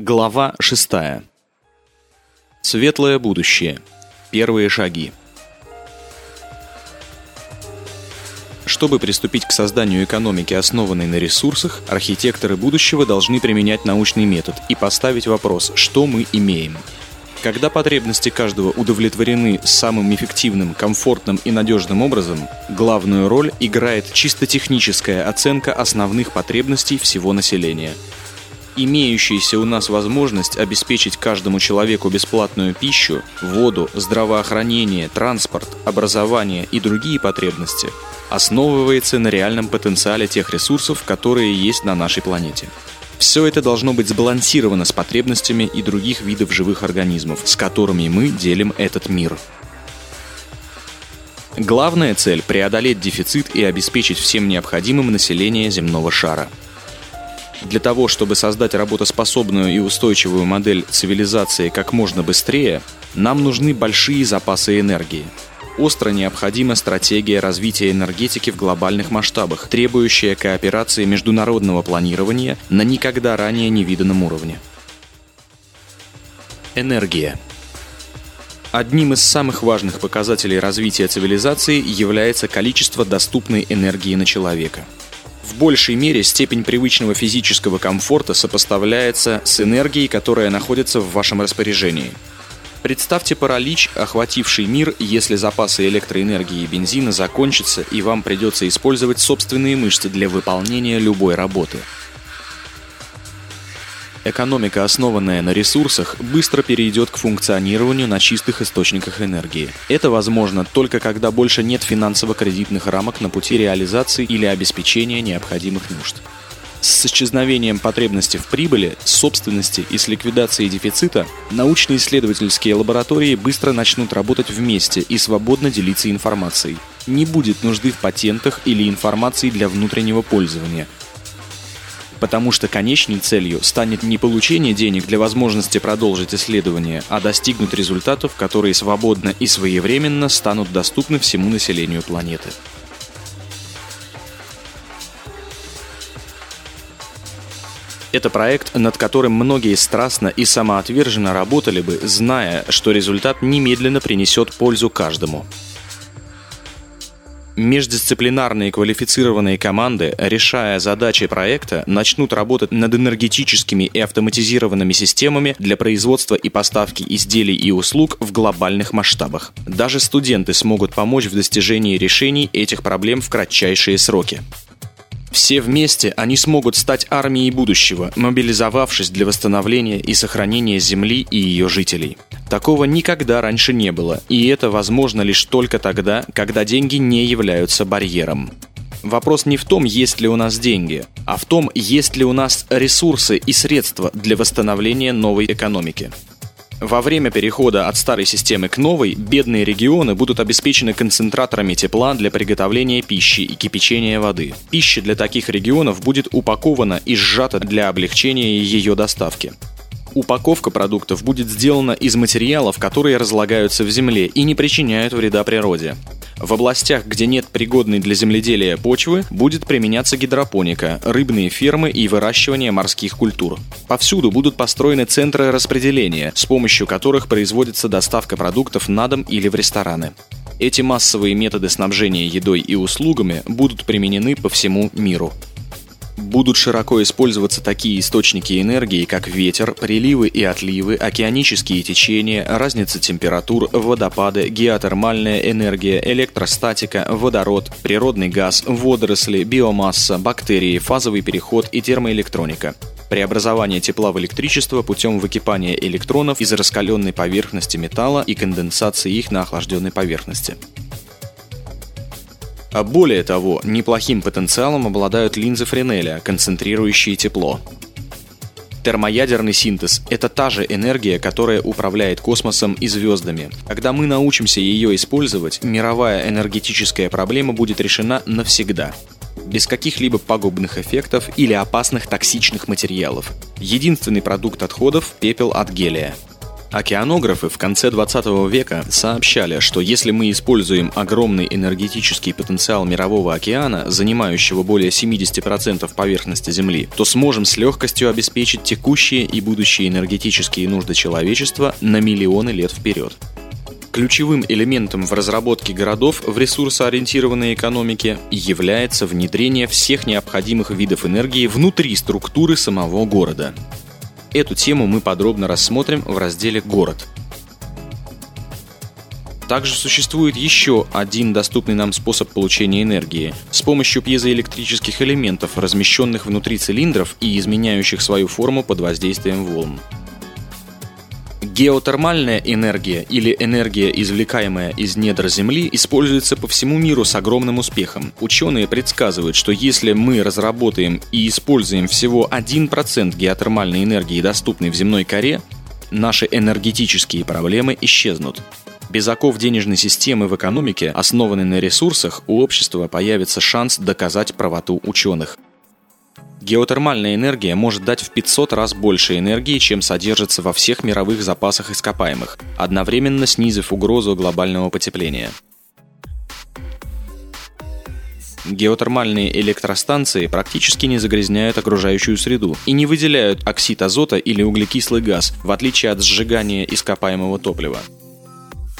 Глава 6. Светлое будущее. Первые шаги. Чтобы приступить к созданию экономики, основанной на ресурсах, архитекторы будущего должны применять научный метод и поставить вопрос, что мы имеем. Когда потребности каждого удовлетворены самым эффективным, комфортным и надежным образом, главную роль играет чисто техническая оценка основных потребностей всего населения – имеющаяся у нас возможность обеспечить каждому человеку бесплатную пищу, воду, здравоохранение, транспорт, образование и другие потребности, основывается на реальном потенциале тех ресурсов, которые есть на нашей планете. Все это должно быть сбалансировано с потребностями и других видов живых организмов, с которыми мы делим этот мир. Главная цель – преодолеть дефицит и обеспечить всем необходимым население земного шара – для того, чтобы создать работоспособную и устойчивую модель цивилизации как можно быстрее, нам нужны большие запасы энергии. Остро необходима стратегия развития энергетики в глобальных масштабах, требующая кооперации международного планирования на никогда ранее невиданном уровне. Энергия. Одним из самых важных показателей развития цивилизации является количество доступной энергии на человека – в большей мере степень привычного физического комфорта сопоставляется с энергией, которая находится в вашем распоряжении. Представьте паралич, охвативший мир, если запасы электроэнергии и бензина закончатся, и вам придется использовать собственные мышцы для выполнения любой работы – Экономика, основанная на ресурсах, быстро перейдет к функционированию на чистых источниках энергии. Это возможно только когда больше нет финансово-кредитных рамок на пути реализации или обеспечения необходимых нужд. С исчезновением потребности в прибыли, собственности и с ликвидацией дефицита научно-исследовательские лаборатории быстро начнут работать вместе и свободно делиться информацией. Не будет нужды в патентах или информации для внутреннего пользования – потому что конечной целью станет не получение денег для возможности продолжить исследования, а достигнуть результатов, которые свободно и своевременно станут доступны всему населению планеты. Это проект, над которым многие страстно и самоотверженно работали бы, зная, что результат немедленно принесет пользу каждому. Междисциплинарные квалифицированные команды, решая задачи проекта, начнут работать над энергетическими и автоматизированными системами для производства и поставки изделий и услуг в глобальных масштабах. Даже студенты смогут помочь в достижении решений этих проблем в кратчайшие сроки. Все вместе они смогут стать армией будущего, мобилизовавшись для восстановления и сохранения Земли и ее жителей. Такого никогда раньше не было, и это возможно лишь только тогда, когда деньги не являются барьером. Вопрос не в том, есть ли у нас деньги, а в том, есть ли у нас ресурсы и средства для восстановления новой экономики. Во время перехода от старой системы к новой, бедные регионы будут обеспечены концентраторами тепла для приготовления пищи и кипячения воды. Пища для таких регионов будет упакована и сжата для облегчения ее доставки. Упаковка продуктов будет сделана из материалов, которые разлагаются в земле и не причиняют вреда природе. В областях, где нет пригодной для земледелия почвы, будет применяться гидропоника, рыбные фермы и выращивание морских культур. Повсюду будут построены центры распределения, с помощью которых производится доставка продуктов на дом или в рестораны. Эти массовые методы снабжения едой и услугами будут применены по всему миру. Будут широко использоваться такие источники энергии, как ветер, приливы и отливы, океанические течения, разница температур, водопады, геотермальная энергия, электростатика, водород, природный газ, водоросли, биомасса, бактерии, фазовый переход и термоэлектроника. Преобразование тепла в электричество путем выкипания электронов из раскаленной поверхности металла и конденсации их на охлажденной поверхности. А более того, неплохим потенциалом обладают линзы Френеля, концентрирующие тепло. Термоядерный синтез – это та же энергия, которая управляет космосом и звездами. Когда мы научимся ее использовать, мировая энергетическая проблема будет решена навсегда без каких-либо пагубных эффектов или опасных токсичных материалов. Единственный продукт отходов – пепел от гелия. Океанографы в конце 20 века сообщали, что если мы используем огромный энергетический потенциал мирового океана, занимающего более 70% поверхности Земли, то сможем с легкостью обеспечить текущие и будущие энергетические нужды человечества на миллионы лет вперед. Ключевым элементом в разработке городов в ресурсоориентированной экономике является внедрение всех необходимых видов энергии внутри структуры самого города. Эту тему мы подробно рассмотрим в разделе «Город». Также существует еще один доступный нам способ получения энергии. С помощью пьезоэлектрических элементов, размещенных внутри цилиндров и изменяющих свою форму под воздействием волн. Геотермальная энергия или энергия, извлекаемая из недр Земли, используется по всему миру с огромным успехом. Ученые предсказывают, что если мы разработаем и используем всего 1% геотермальной энергии, доступной в земной коре, наши энергетические проблемы исчезнут. Без оков денежной системы в экономике, основанной на ресурсах, у общества появится шанс доказать правоту ученых. Геотермальная энергия может дать в 500 раз больше энергии, чем содержится во всех мировых запасах ископаемых, одновременно снизив угрозу глобального потепления. Геотермальные электростанции практически не загрязняют окружающую среду и не выделяют оксид азота или углекислый газ, в отличие от сжигания ископаемого топлива.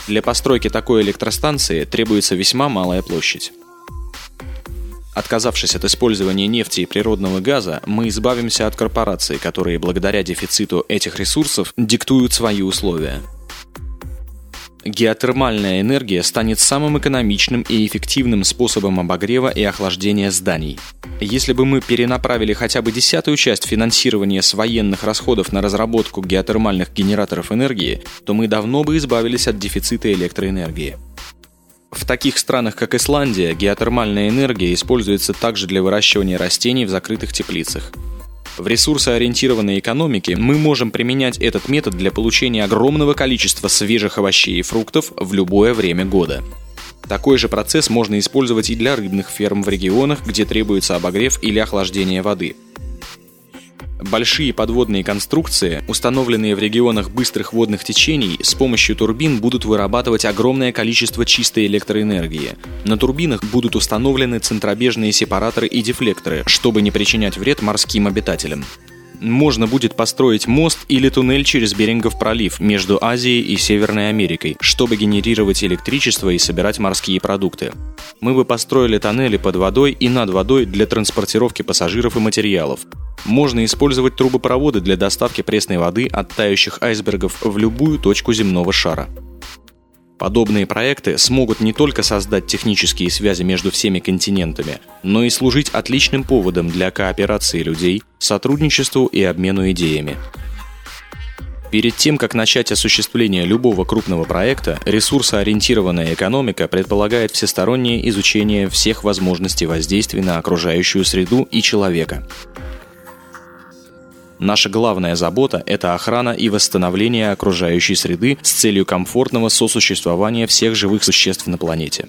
Для постройки такой электростанции требуется весьма малая площадь. Отказавшись от использования нефти и природного газа, мы избавимся от корпораций, которые благодаря дефициту этих ресурсов диктуют свои условия. Геотермальная энергия станет самым экономичным и эффективным способом обогрева и охлаждения зданий. Если бы мы перенаправили хотя бы десятую часть финансирования с военных расходов на разработку геотермальных генераторов энергии, то мы давно бы избавились от дефицита электроэнергии. В таких странах, как Исландия, геотермальная энергия используется также для выращивания растений в закрытых теплицах. В ресурсоориентированной экономике мы можем применять этот метод для получения огромного количества свежих овощей и фруктов в любое время года. Такой же процесс можно использовать и для рыбных ферм в регионах, где требуется обогрев или охлаждение воды. Большие подводные конструкции, установленные в регионах быстрых водных течений, с помощью турбин будут вырабатывать огромное количество чистой электроэнергии. На турбинах будут установлены центробежные сепараторы и дефлекторы, чтобы не причинять вред морским обитателям можно будет построить мост или туннель через Берингов пролив между Азией и Северной Америкой, чтобы генерировать электричество и собирать морские продукты. Мы бы построили тоннели под водой и над водой для транспортировки пассажиров и материалов. Можно использовать трубопроводы для доставки пресной воды от тающих айсбергов в любую точку земного шара. Подобные проекты смогут не только создать технические связи между всеми континентами, но и служить отличным поводом для кооперации людей, сотрудничеству и обмену идеями. Перед тем, как начать осуществление любого крупного проекта, ресурсоориентированная экономика предполагает всестороннее изучение всех возможностей воздействия на окружающую среду и человека. Наша главная забота – это охрана и восстановление окружающей среды с целью комфортного сосуществования всех живых существ на планете.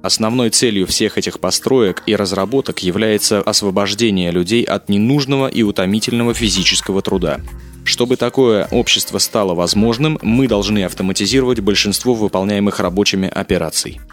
Основной целью всех этих построек и разработок является освобождение людей от ненужного и утомительного физического труда. Чтобы такое общество стало возможным, мы должны автоматизировать большинство выполняемых рабочими операций –